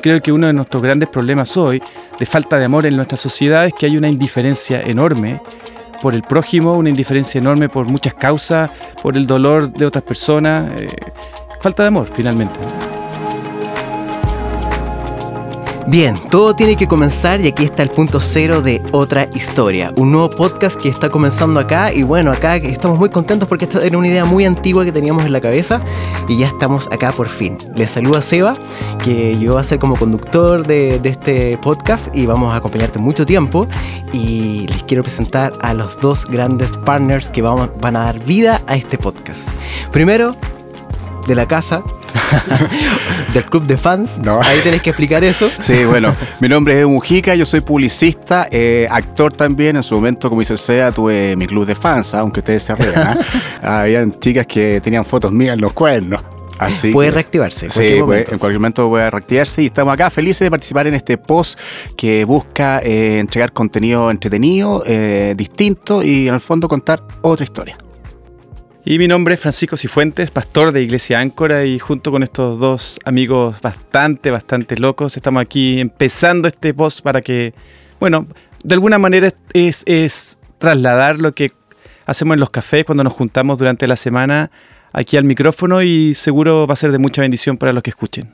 Creo que uno de nuestros grandes problemas hoy de falta de amor en nuestra sociedad es que hay una indiferencia enorme por el prójimo, una indiferencia enorme por muchas causas, por el dolor de otras personas. eh, falta de amor, finalmente. Bien, todo tiene que comenzar y aquí está el punto cero de otra historia. Un nuevo podcast que está comenzando acá y bueno, acá estamos muy contentos porque esta era una idea muy antigua que teníamos en la cabeza y ya estamos acá por fin. Les saluda Seba, que yo voy a ser como conductor de, este podcast y vamos a acompañarte mucho tiempo y les quiero presentar a los dos grandes partners que van a dar vida a este podcast. Primero, de la casa, del club de fans. No. Ahí tenés que explicar eso. Sí, bueno, mi nombre es Edu Mujica, yo soy publicista, eh, actor también. En su momento, como dice el SEA, tuve mi club de fans, ¿ah? aunque ustedes se rían. ¿ah? Habían chicas que tenían fotos mías en los cuernos. Así Puede que- reactivarse. en Sí, cualquier puede- momento. en cualquier momento puede reactivarse y estamos acá felices de participar en este post que busca eh, entregar contenido entretenido, eh, distinto y en el fondo contar otra historia. Y mi nombre es Francisco Cifuentes, pastor de Iglesia Áncora y junto con estos dos amigos bastante, bastante locos, estamos aquí empezando este post para que, bueno, de alguna manera es, es trasladar lo que hacemos en los cafés cuando nos juntamos durante la semana aquí al micrófono y seguro va a ser de mucha bendición para los que escuchen.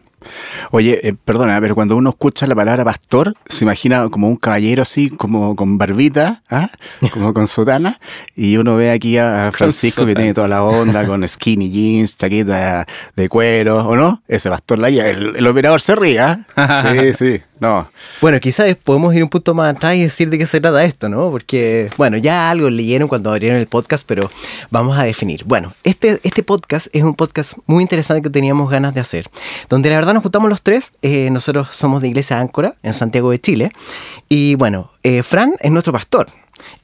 Oye, eh, perdona, pero cuando uno escucha la palabra pastor, se imagina como un caballero así, como con barbita, ¿ah? como con sotana, y uno ve aquí a Francisco que tiene toda la onda, con skinny jeans, chaqueta de cuero, ¿o no? Ese pastor la el, el operador se ríe, ¿ah? Sí, sí, no. Bueno, quizás podemos ir un punto más atrás y decir de qué se trata esto, ¿no? Porque, bueno, ya algo leyeron cuando abrieron el podcast, pero vamos a definir. Bueno, este, este podcast es un podcast muy interesante que teníamos ganas de hacer, donde la verdad nos juntamos los tres. eh, nosotros somos de Iglesia Áncora, en Santiago de Chile. Y bueno, eh, Fran es nuestro pastor.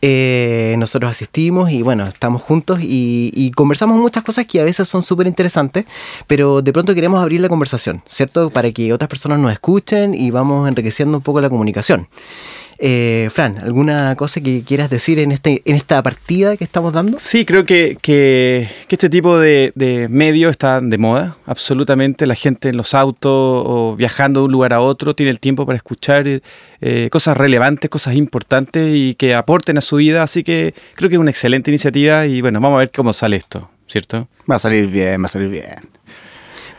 Eh, nosotros asistimos y bueno, estamos juntos y, y conversamos muchas cosas que a veces son súper interesantes, pero de pronto queremos abrir la conversación, ¿cierto? Para que otras personas nos escuchen y vamos enriqueciendo un poco la comunicación. Eh, Fran, ¿alguna cosa que quieras decir en, este, en esta partida que estamos dando? Sí, creo que, que- que este tipo de, de medios está de moda, absolutamente. La gente en los autos o viajando de un lugar a otro tiene el tiempo para escuchar eh, cosas relevantes, cosas importantes y que aporten a su vida. Así que creo que es una excelente iniciativa y bueno, vamos a ver cómo sale esto, ¿cierto? Va a salir bien, va a salir bien.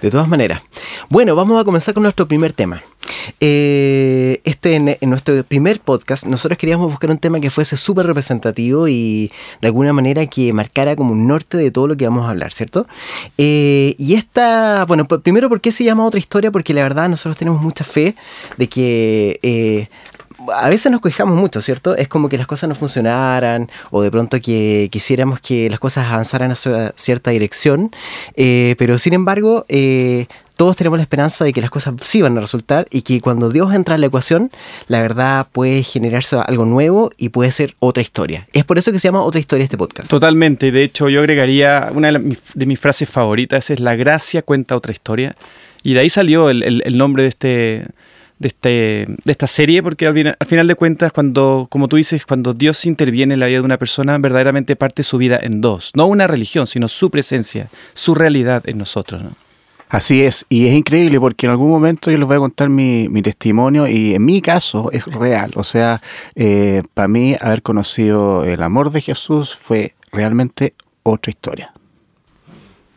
De todas maneras. Bueno, vamos a comenzar con nuestro primer tema. Eh, este, en, nuestro primer podcast, nosotros queríamos buscar un tema que fuese súper representativo y de alguna manera que marcara como un norte de todo lo que vamos a hablar, ¿cierto? Eh, y esta, bueno, primero, ¿por qué se llama otra historia? Porque la verdad nosotros tenemos mucha fe de que... eh, a veces nos quejamos mucho, ¿cierto? Es como que las cosas no funcionaran o de pronto que quisiéramos que las cosas avanzaran a su- cierta dirección, eh, pero sin embargo, eh, todos tenemos la esperanza de que las cosas sí van a resultar y que cuando Dios entra en la ecuación, la verdad puede generarse algo nuevo y puede ser otra historia. Es por eso que se llama otra historia este podcast. Totalmente. De hecho, yo agregaría una de, mis- frases favoritas es la gracia cuenta otra historia. Y de ahí salió el- el nombre de este. De, este, de esta serie, porque al, final- al final de cuentas, cuando, como tú dices, cuando Dios interviene en la vida de una persona, verdaderamente parte su vida en dos. No una religión, sino su presencia, su realidad en nosotros. ¿no? Así es, y es increíble porque en algún momento yo les voy a contar mi, mi testimonio y en mi caso es real. O sea, eh, para mí haber conocido el amor de Jesús fue realmente otra historia.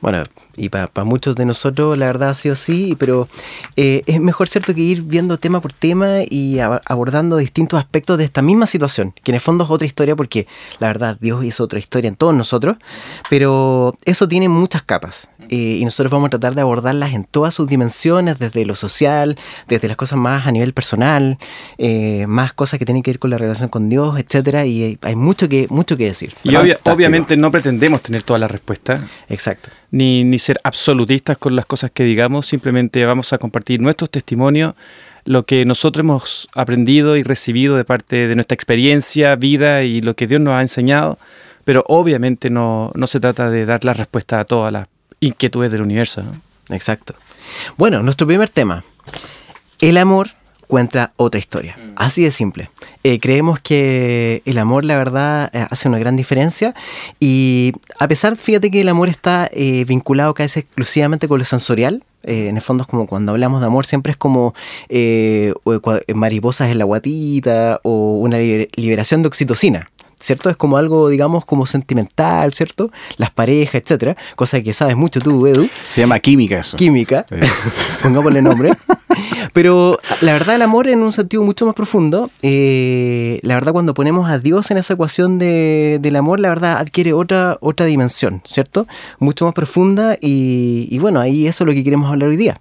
Bueno, y para muchos de nosotros la verdad ha sido así, pero eh, es mejor cierto que ir viendo tema por tema y ab- abordando distintos aspectos de esta misma situación, que en el fondo es otra historia porque la verdad Dios hizo otra historia en todos nosotros, pero eso tiene muchas capas eh, y nosotros vamos a tratar de abordarlas en todas sus dimensiones, desde lo social, desde las cosas más a nivel personal, eh, más cosas que tienen que ver con la relación con Dios, etcétera, y hay, mucho que mucho que decir. Y obvia- obviamente no pretendemos tener todas las respuestas. Exacto. ni, ni ser absolutistas con las cosas que digamos, simplemente vamos a compartir nuestros testimonios, lo que nosotros hemos aprendido y recibido de parte de nuestra experiencia, vida y lo que Dios nos ha enseñado, pero obviamente no, no se trata de dar la respuesta a todas las inquietudes del universo. Exacto. Bueno, nuestro primer tema. El amor cuenta otra historia. Así de simple. Eh, creemos que el amor, la verdad, eh, hace una gran diferencia y a pesar, fíjate que el amor está eh, vinculado casi exclusivamente con lo sensorial, en el fondo es como cuando hablamos de amor siempre es como mariposas en la guatita o una liberación de oxitocina. ¿Cierto? Es como algo, digamos, como sentimental, ¿cierto? Las parejas, etcétera, cosa que sabes mucho tú, Edu. Se llama química eso. Química, pongámosle nombre. Pero la verdad, el amor en un sentido mucho más profundo, eh, la verdad, cuando ponemos a Dios en esa ecuación de, del amor, la verdad adquiere otra, otra dimensión, ¿cierto? Mucho más profunda y, y bueno, ahí eso es lo que queremos hablar hoy día.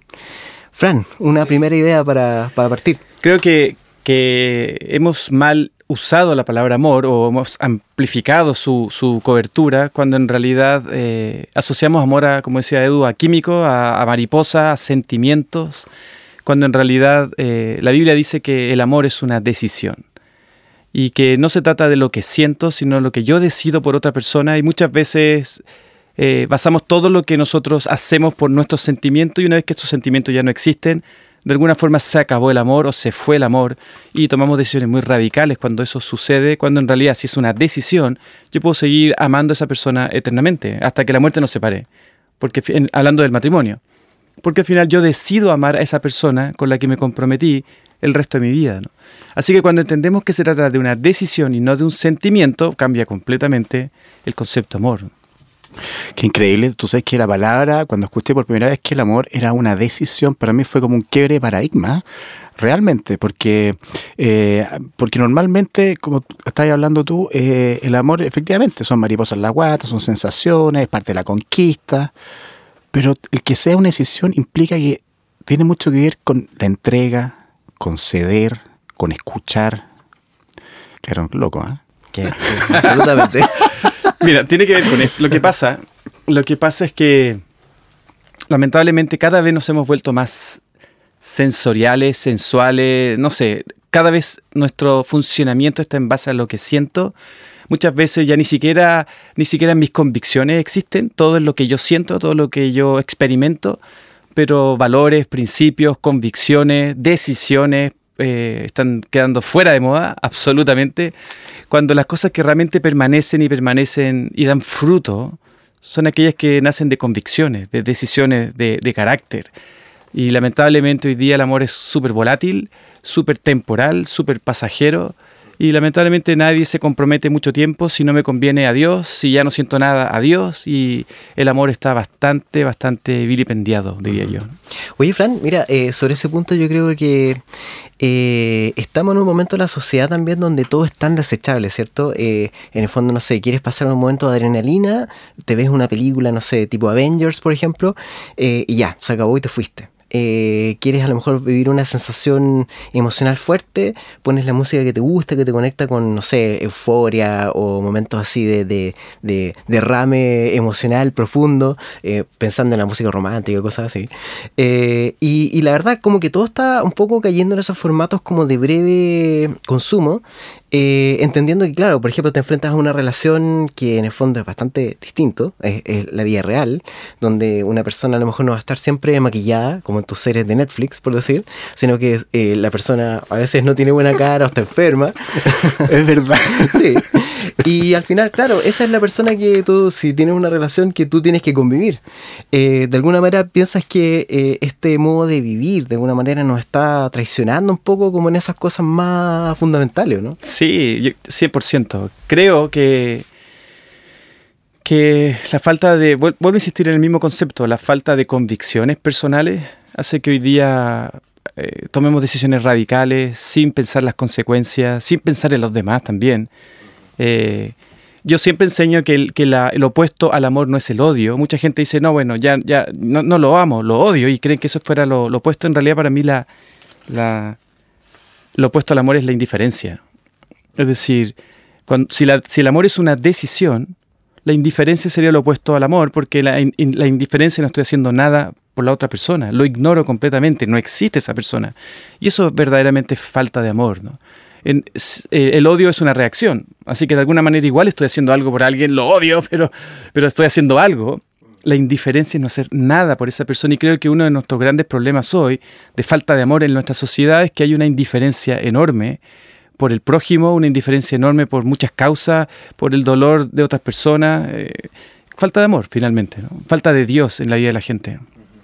Fran, una primera idea para, para partir. Creo que, que hemos mal usado la palabra amor o hemos amplificado su, su cobertura cuando en realidad eh, asociamos amor a, como decía Edu, a químico, a, mariposa, a sentimientos, cuando en realidad eh, la Biblia dice que el amor es una decisión. Y que no se trata de lo que siento, sino lo que yo decido por otra persona y muchas veces eh, basamos todo lo que nosotros hacemos por nuestros sentimientos y una vez que estos sentimientos ya no existen, de alguna forma se acabó el amor o se fue el amor y tomamos decisiones muy radicales cuando eso sucede, cuando en realidad si es una decisión, yo puedo seguir amando a esa persona eternamente, hasta que la muerte nos separe, porque hablando del matrimonio, porque al final yo decido amar a esa persona con la que me comprometí el resto de mi vida. Así que cuando entendemos que se trata de una decisión y no de un sentimiento, cambia completamente el concepto amor. Qué increíble. Tú sabes que la palabra, cuando escuché por primera vez que el amor era una decisión, para mí fue como un quiebre de paradigma, realmente, porque, eh, porque normalmente, como estás hablando tú, eh, el amor efectivamente son mariposas en la guata, son sensaciones, es parte de la conquista, pero el que sea una decisión implica que tiene mucho que ver con la entrega, con ceder, con escuchar. Claro, loco, ¿eh? Que, absolutamente. Mira, tiene que ver con esto. Lo que pasa, lo que pasa es que lamentablemente cada vez nos hemos vuelto más sensoriales, sensuales, no sé, cada vez nuestro funcionamiento está en base a lo que siento. Muchas veces ya ni siquiera, ni siquiera mis convicciones existen, todo es lo que yo siento, todo lo que yo experimento, pero valores, principios, convicciones, decisiones eh, están quedando fuera de moda, absolutamente cuando las cosas que realmente permanecen y permanecen y dan fruto son aquellas que nacen de convicciones, de decisiones de, de carácter. Y lamentablemente hoy día el amor es súper volátil, súper temporal, súper pasajero y lamentablemente nadie se compromete mucho tiempo si no me conviene a Dios, si ya no siento nada a Dios y el amor está bastante, bastante vilipendiado, diría yo. Oye, Fran, mira, eh, sobre ese punto yo creo que eh, estamos en un momento en la sociedad también donde todo es tan desechable, ¿cierto? Eh, en el fondo, no sé, quieres pasar un momento de adrenalina, te ves una película, no sé, tipo Avengers, por ejemplo, y ya, se acabó y te fuiste. Eh, quieres a lo mejor vivir una sensación emocional fuerte, pones la música que te gusta, que te conecta con, no sé, euforia o momentos así de, de, derrame emocional profundo, eh, pensando en la música romántica, cosas así. Eh, y, y, la verdad, como que todo está un poco cayendo en esos formatos como de breve consumo, eh, entendiendo que, claro, por ejemplo, te enfrentas a una relación que en el fondo es bastante distinto, es, la vida real, donde una persona a lo mejor no va a estar siempre maquillada, como tus series de Netflix, por decir, sino que eh, la persona a veces no tiene buena cara o está enferma. es verdad. sí. Y al final, claro, esa es la persona que tú, si tienes una relación que tú tienes que convivir. Eh, de alguna manera piensas que este modo de vivir, de alguna manera, nos está traicionando un poco como en esas cosas más fundamentales, ¿no? Sí Sí, 100%. Creo que, que la falta de, vuelvo a insistir en el mismo concepto, la falta de convicciones personales hace que hoy día eh, tomemos decisiones radicales sin pensar las consecuencias, sin pensar en los demás también. Eh, yo siempre enseño que, el, opuesto al amor no es el odio. Mucha gente dice, no, bueno, ya, ya no, no lo amo, lo odio, y creen que eso fuera lo, opuesto. En realidad, para mí, la, la, lo opuesto al amor es la indiferencia. Es decir, si, el amor es una decisión, la indiferencia sería lo opuesto al amor, porque la, indiferencia no estoy haciendo nada por la otra persona, lo ignoro completamente, no existe esa persona. Y eso verdaderamente es falta de amor. Eh, el odio es una reacción, así que de alguna manera igual estoy haciendo algo por alguien, lo odio, pero, pero estoy haciendo algo. la indiferencia es no hacer nada por esa persona y creo que uno de nuestros grandes problemas hoy de falta de amor en nuestra sociedad es que hay una indiferencia enorme por el prójimo, una indiferencia enorme por muchas causas, por el dolor de otras personas. eh, falta de amor, finalmente, ¿no? falta de Dios en la vida de la gente.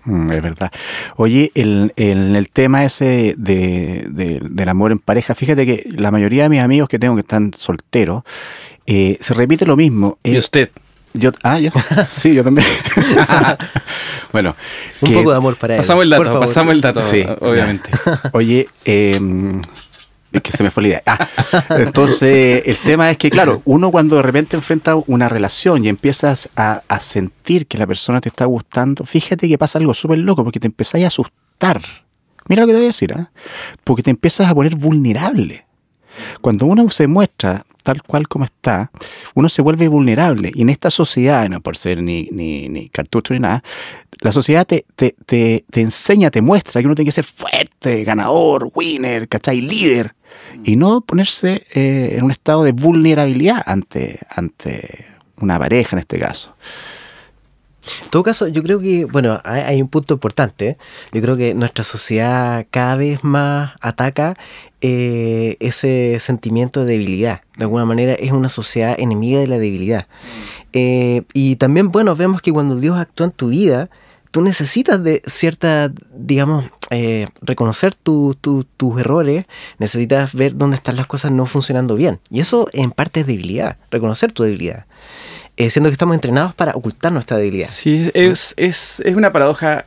Mm, es verdad. Oye, el, el, el tema ese de, de- del amor en pareja, fíjate que la mayoría de mis amigos que tengo que están solteros, eh, se repite lo mismo. Y Eh, usted, yo, ah, yo, sí, yo también. bueno, Un que- poco de amor para él. pasamos el dato, pasamos el dato, Sí, obviamente. Oye, eh, es que se me fue la idea. Ah, entonces, el tema es que, claro, uno cuando de repente enfrenta una relación y empiezas a, a sentir que la persona te está gustando, fíjate que pasa algo súper loco porque te empezás a asustar. Mira lo que te voy a decir, ¿ah? porque te empiezas a poner vulnerable. Cuando uno se muestra tal cual como está, uno se vuelve vulnerable. Y en esta sociedad, no por ser ni, ni, ni cartucho ni nada, la sociedad te, te, te, te enseña, te muestra que uno tiene que ser fuerte, ganador, winner, ¿cachai? Líder. Y no ponerse eh, en un estado de vulnerabilidad ante, ante una pareja en este caso. En todo caso, yo creo que, bueno, hay, un punto importante. Yo creo que nuestra sociedad cada vez más ataca eh, ese sentimiento de debilidad. De alguna manera es una sociedad enemiga de la debilidad. Eh, y también, bueno, vemos que cuando Dios actúa en tu vida, tú necesitas de cierta, digamos, eh, reconocer tu- tu- tus errores, necesitas ver dónde están las cosas no funcionando bien. Y eso en parte es debilidad, reconocer tu debilidad. Eh, siendo que estamos entrenados para ocultar nuestra debilidad. Sí, es, es, es una paradoja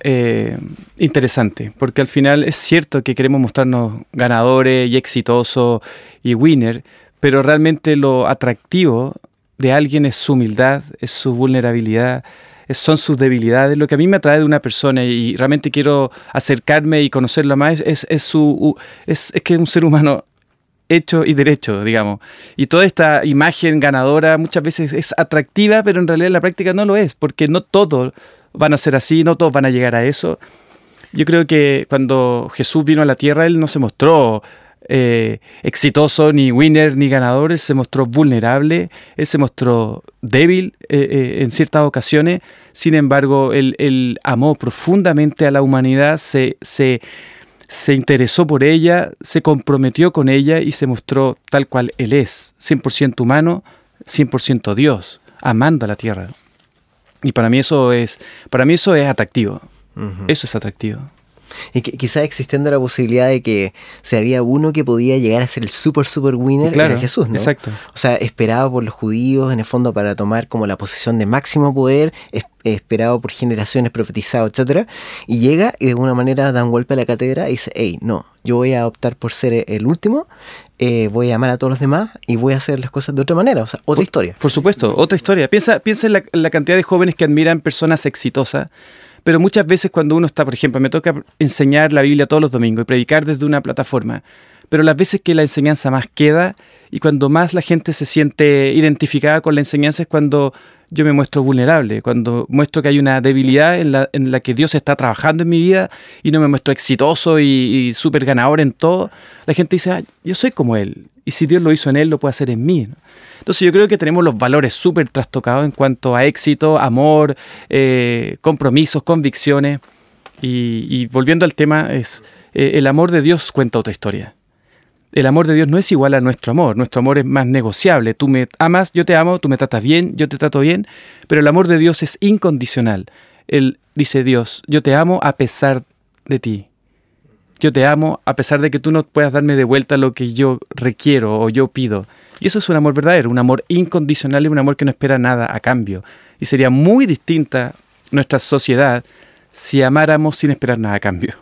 eh, interesante, porque al final es cierto que queremos mostrarnos ganadores y exitosos y winner, pero realmente lo atractivo de alguien es su humildad, es su vulnerabilidad, son sus debilidades. Lo que a mí me atrae de una persona y realmente quiero acercarme y conocerlo más es, es su, es, es que es un ser humano hecho y derecho, digamos. Y toda esta imagen ganadora muchas veces es atractiva, pero en realidad en la práctica no lo es, porque no todos van a ser así, no todos van a llegar a eso. Yo creo que cuando Jesús vino a la tierra, Él no se mostró eh, exitoso, ni winner, ni ganador, Él se mostró vulnerable, Él se mostró débil eh, eh, en ciertas ocasiones, sin embargo, Él, él amó profundamente a la humanidad, se, se, se interesó por ella, se comprometió con ella y se mostró tal cual Él es, 100% humano, 100% Dios, amando a la tierra. Y para mí eso es, para mí eso es atractivo. Eso es atractivo. Y que, quizás existiendo la posibilidad de que si había uno que podía llegar a ser el super, super winner, Claro, era Jesús, ¿no? exacto. O sea, esperado por los judíos, en el fondo, para tomar como la posición de máximo poder, es- esperado por generaciones, profetizado, etcétera Y llega y de alguna manera da un golpe a la cátedra y dice, hey, no, yo voy a optar por ser el último, eh, voy a amar a todos los demás y voy a hacer las cosas de otra manera, o sea, otra historia. Por supuesto, otra historia. Piensa, piensa en la, en la cantidad de jóvenes que admiran personas exitosas, pero muchas veces cuando uno está, por ejemplo, me toca enseñar la Biblia todos los domingos y predicar desde una plataforma, pero las veces que la enseñanza más queda y cuando más la gente se siente identificada con la enseñanza es cuando yo me muestro vulnerable, cuando muestro que hay una debilidad en la, en la que Dios está trabajando en mi vida y no me muestro exitoso y, y súper ganador en todo, la gente dice, "Ah, yo soy como Él, y si Dios lo hizo en Él, lo puede hacer en mí. Entonces yo creo que tenemos los valores súper trastocados en cuanto a éxito, amor, eh, compromisos, convicciones. Y, y volviendo al tema, es eh, el amor de Dios cuenta otra historia. El amor de Dios no es igual a nuestro amor. Nuestro amor es más negociable. Tú me amas, yo te amo, tú me tratas bien, yo te trato bien. Pero el amor de Dios es incondicional. Él dice Dios, yo te amo a pesar de ti. Yo te amo a pesar de que tú no puedas darme de vuelta lo que yo requiero o yo pido. Y eso es un amor verdadero, un amor incondicional y un amor que no espera nada a cambio. Y sería muy distinta nuestra sociedad si amáramos sin esperar nada a cambio.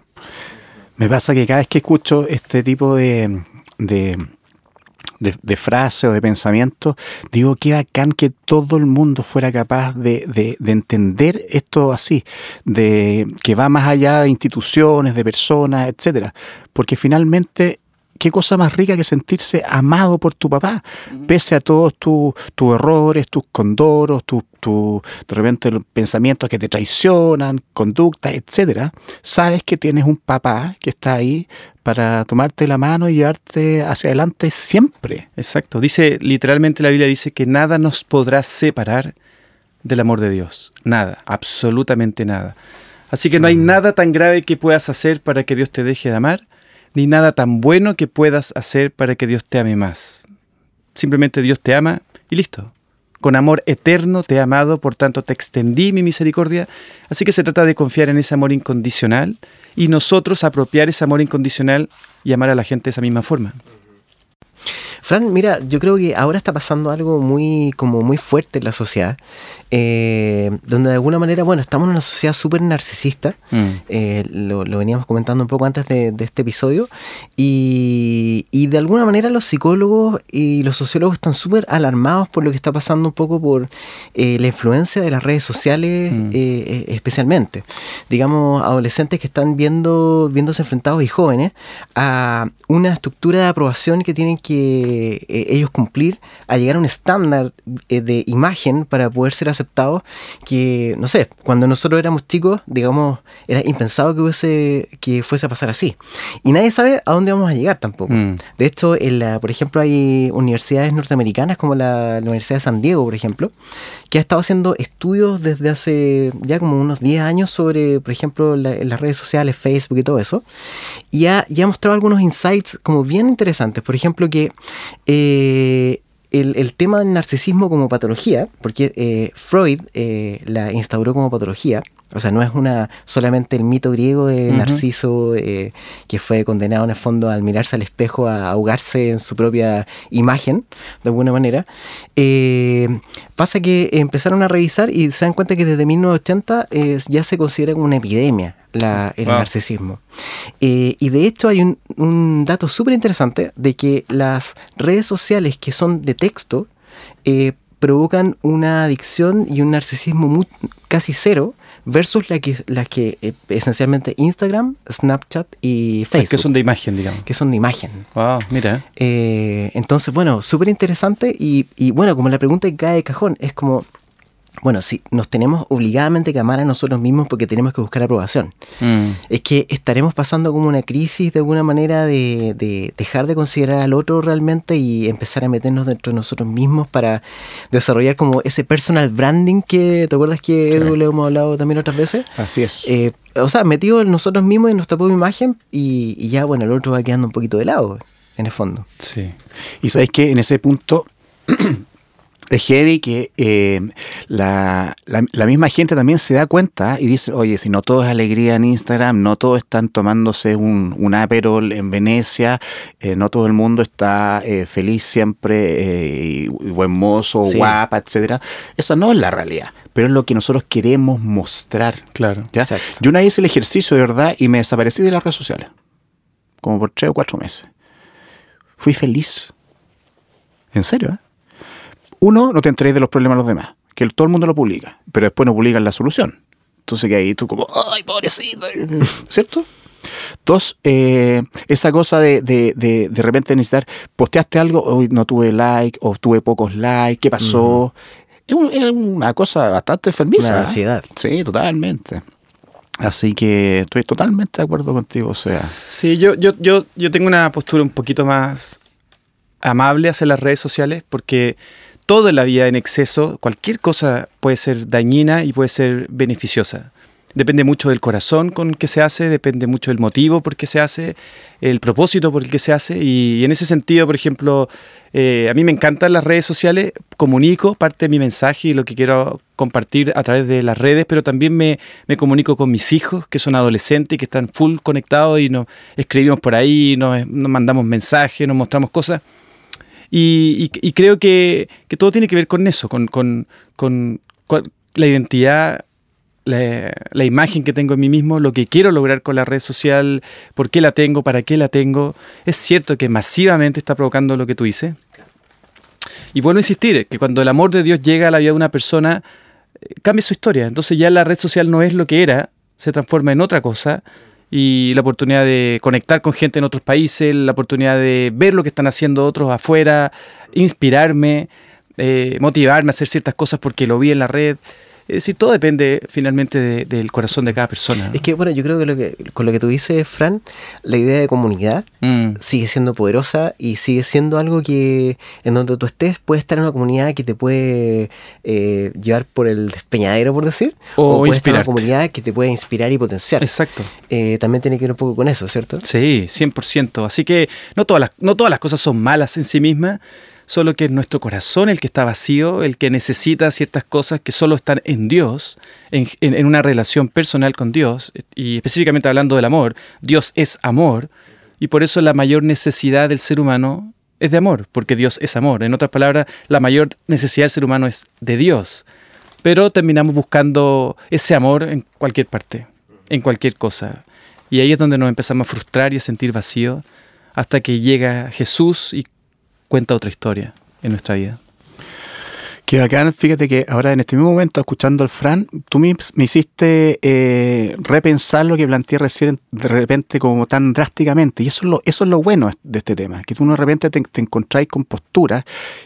Me pasa que cada vez que escucho este tipo de, de, de, frase o de pensamiento, digo qué bacán que todo el mundo fuera capaz de, de, de entender esto así, de que va más allá de instituciones, de personas, etcétera. Porque finalmente qué cosa más rica que sentirse amado por tu papá, pese a todos tus tus errores, tus condoros, tus tu, de repente los pensamientos que te traicionan, conductas, etcétera. Sabes que tienes un papá que está ahí para tomarte la mano y llevarte hacia adelante siempre. Exacto. Dice, literalmente la Biblia dice que nada nos podrá separar del amor de Dios. Nada, absolutamente nada. Así que no hay nada tan grave que puedas hacer para que Dios te deje de amar, ni nada tan bueno que puedas hacer para que Dios te ame más. Simplemente Dios te ama y listo. Con amor eterno te he amado, por tanto te extendí mi misericordia. Así que se trata de confiar en ese amor incondicional y nosotros apropiar ese amor incondicional y amar a la gente de esa misma forma. Fran, mira, yo creo que ahora está pasando algo muy, como muy fuerte en la sociedad, eh, donde de alguna manera, bueno, estamos en una sociedad súper narcisista, Mm. eh, lo, lo veníamos comentando un poco antes de, de este episodio, y, y de alguna manera los psicólogos y los sociólogos están súper alarmados por lo que está pasando un poco por eh, la influencia de las redes sociales, Mm. eh, eh, especialmente. Digamos, adolescentes que están viendo, viéndose enfrentados y jóvenes a una estructura de aprobación que tienen que eh, ellos cumplir, a llegar a un estándar de imagen para poder ser aceptados, que, no sé, cuando nosotros éramos chicos, digamos, era impensado que, hubiese, que fuese a pasar así. Y nadie sabe a dónde vamos a llegar tampoco. Mm. De hecho, en la, por ejemplo, hay universidades norteamericanas como la, Universidad de San Diego, por ejemplo, que ha estado haciendo estudios desde hace ya como unos 10 años sobre, por ejemplo, la- las redes sociales, Facebook y todo eso, y ha, y ha mostrado algunos insights como bien interesantes. Por ejemplo, que eh, el, el tema del narcisismo como patología, porque eh, Freud eh, la instauró como patología, o sea, no es una solamente el mito griego de. Narciso eh, que fue condenado en el fondo al mirarse al espejo a ahogarse en su propia imagen, de alguna manera. Eh, pasa que empezaron a revisar y se dan cuenta que desde 1980 eh, ya se considera como una epidemia la- el Wow. narcisismo. Eh, y de hecho hay un, un dato súper interesante de que las redes sociales que son de texto eh, provocan una adicción y un narcisismo mu- casi cero versus la que, las que eh, esencialmente Instagram, Snapchat y Es Facebook, que son de imagen, digamos. que son de imagen. Wow, mira. Entonces, bueno, súper interesante y, y, bueno, como la pregunta cae de cajón es como, bueno, si nos tenemos obligadamente que amar a nosotros mismos porque tenemos que buscar aprobación. Mm. Es que estaremos pasando como una crisis de alguna manera de, de dejar de considerar al otro realmente y empezar a meternos dentro de nosotros mismos para desarrollar como ese personal branding que, ¿te acuerdas que Edu le hemos hablado también otras veces? Así es. Eh, o sea, metido en nosotros mismos, en nuestra propia imagen y, y ya, bueno, el otro va quedando un poquito de lado, en el fondo. Sí. Y sabéis que en ese punto es heavy que eh, la, la- la misma gente también se da cuenta y dice, oye, si no todo es alegría en Instagram, no todos están tomándose un, un Aperol en Venecia, eh, no todo el mundo está eh, feliz siempre eh, y, y buen mozo, Sí. guapa, etcétera. Esa no es la realidad, pero es lo que nosotros queremos mostrar. Claro. ¿ya? Exacto. Yo una vez hice el ejercicio de verdad y me desaparecí de las redes sociales, como por tres o cuatro meses. Fui feliz. En serio, ¿eh? Uno, no te enteréis de los problemas de los demás, que el- todo el mundo lo publica, pero después no publican la solución. Entonces que ahí tú como, ay, pobrecito, ¿cierto? Dos, eh, esa cosa de, de, de, de repente necesitar, posteaste algo, hoy no tuve like, o tuve pocos likes, ¿qué pasó? Es, un- es una cosa bastante enfermiza. Una ¿eh? ansiedad. Sí, totalmente. Así que estoy totalmente de acuerdo contigo. O sea, Sí, yo, yo, yo, yo tengo una postura un poquito más amable hacia las redes sociales porque todo en la vida en exceso, cualquier cosa puede ser dañina y puede ser beneficiosa. Depende mucho del corazón con que se hace, depende mucho del motivo por qué se hace, el propósito por el que se hace. Y, en ese sentido, por ejemplo, eh, a mí me encantan las redes sociales, comunico parte de mi mensaje y lo que quiero compartir a través de las redes, pero también me, me comunico con mis hijos, que son adolescentes y que están full conectados y nos escribimos por ahí, nos, nos mandamos mensajes, nos mostramos cosas. Y, creo que, todo tiene que ver con eso, con, la identidad, la, imagen que tengo en mí mismo, lo que quiero lograr con la red social, por qué la tengo, para qué la tengo. Es cierto que masivamente está provocando lo que tú dices. Y a insistir, que cuando el amor de Dios llega a la vida de una persona, eh, cambia su historia. Entonces ya la red social no es lo que era, se transforma en otra cosa. Y la oportunidad de conectar con gente en otros países, la oportunidad de ver lo que están haciendo otros afuera, inspirarme, eh, motivarme a hacer ciertas cosas porque lo vi en la red. Es decir, todo depende finalmente de- del corazón de cada persona. ¿no? Es que, bueno, yo creo que, lo que con lo que tú dices, Fran, la idea de comunidad Mm, sigue siendo poderosa y sigue siendo algo que en donde tú estés puedes estar en una comunidad que te puede eh, llevar por el despeñadero, por decir, O puedes estar en una comunidad que te puede inspirar y potenciar. Exacto. Eh, también tiene que ver un poco con eso, ¿cierto? Sí, 100%. Así que no todas, las, no todas las cosas son malas en sí mismas, solo que es nuestro corazón el que está vacío, el que necesita ciertas cosas que solo están en Dios, en, una relación personal con Dios, y específicamente hablando del amor, Dios es amor, y por eso la mayor necesidad del ser humano es de amor, porque Dios es amor. En otras palabras, la mayor necesidad del ser humano es de Dios, pero terminamos buscando ese amor en cualquier parte, en cualquier cosa. Y ahí es donde nos empezamos a frustrar y a sentir vacío hasta que llega Jesús y cuenta otra historia en nuestra vida. Qué bacán, fíjate que ahora en este mismo momento, escuchando al Fran, tú me, me hiciste eh, repensar lo que planteé recién de repente como tan drásticamente. Y eso es lo, eso es lo bueno de este tema, que tú de repente te, te encontráis con posturas,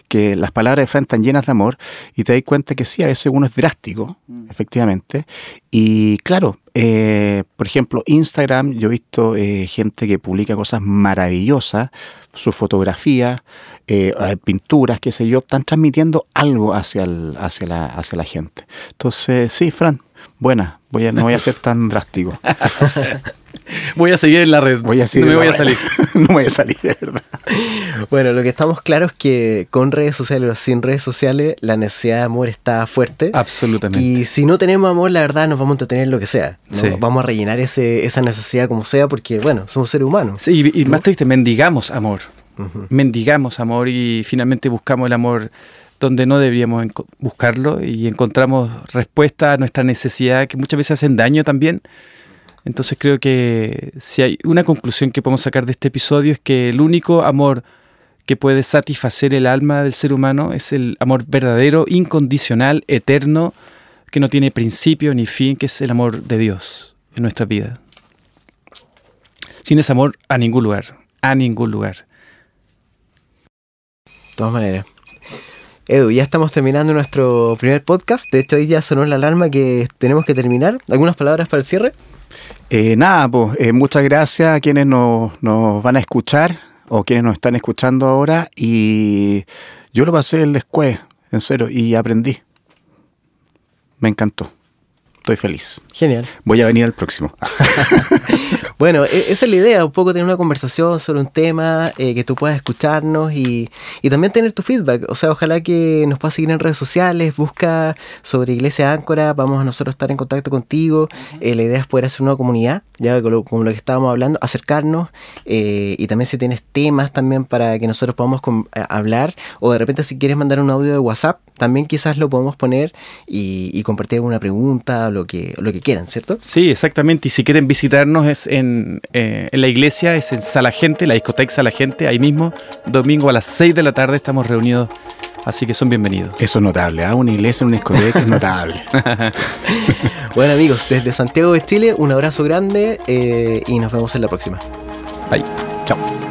que las palabras de Fran están llenas de amor, y te das cuenta que sí, a veces uno es drástico, efectivamente. Y claro, eh, por ejemplo, Instagram, yo he visto eh, gente que publica cosas maravillosas, sus fotografías, eh, pinturas, qué sé yo, están transmitiendo algo hacia, el- hacia, la, hacia la gente. Entonces, sí, Fran, buena, voy a, no voy a ser tan drástico. Voy a seguir en la red. Voy a seguir no me voy a salir. no voy a salir, de verdad. Bueno, lo que estamos claros es que con redes sociales o sin redes sociales, la necesidad de amor está fuerte. Absolutamente. Y si no tenemos amor, la verdad nos vamos a entretener lo que sea. ¿no? Sí. Vamos a rellenar ese, esa necesidad como sea, porque, bueno, somos seres humanos. Sí, y, y más triste, mendigamos amor. Mendigamos amor y finalmente buscamos el amor donde no deberíamos buscarlo y encontramos respuesta a nuestra necesidad que muchas veces hacen daño también. Entonces creo que si hay una conclusión que podemos sacar de este episodio es que el único amor que puede satisfacer el alma del ser humano es el amor verdadero, incondicional, eterno, que no tiene principio ni fin, que es el amor de Dios en nuestra vida. Sin ese amor, a ningún lugar, a ningún lugar. De todas maneras. Edu, ya estamos terminando nuestro primer podcast. De hecho, ahí ya sonó la alarma que tenemos que terminar. ¿Algunas palabras para el cierre? Eh, nada, pues eh, muchas gracias a quienes nos, nos van a escuchar o quienes nos están escuchando ahora. Y yo lo pasé el después, en serio, y aprendí. Me encantó. Estoy feliz. Genial. Voy a venir al próximo. Bueno, e- esa es la idea, un poco tener una conversación sobre un tema, eh, que tú puedas escucharnos y, y también tener tu feedback. O sea, ojalá que nos puedas seguir en redes sociales, busca sobre Iglesia Áncora, vamos a nosotros estar en contacto contigo. Eh, la idea es poder hacer una comunidad, ya con lo, con lo que estábamos hablando, acercarnos eh, y también si tienes temas también para que nosotros podamos eh, hablar o de repente si quieres mandar un audio de WhatsApp, también quizás lo podemos poner y, y compartir alguna pregunta, lo que, lo que quieran, ¿cierto? Sí, exactamente. Y si quieren visitarnos es en, eh, en la iglesia, es en Sala Gente, la discoteca Sala Gente, ahí mismo, domingo a las 6 de la tarde estamos reunidos, así que son bienvenidos. Eso es notable, ¿ah? una iglesia, una discoteca es notable. Bueno amigos, desde Santiago de Chile, un abrazo grande eh, y nos vemos en la próxima. Bye. Chao.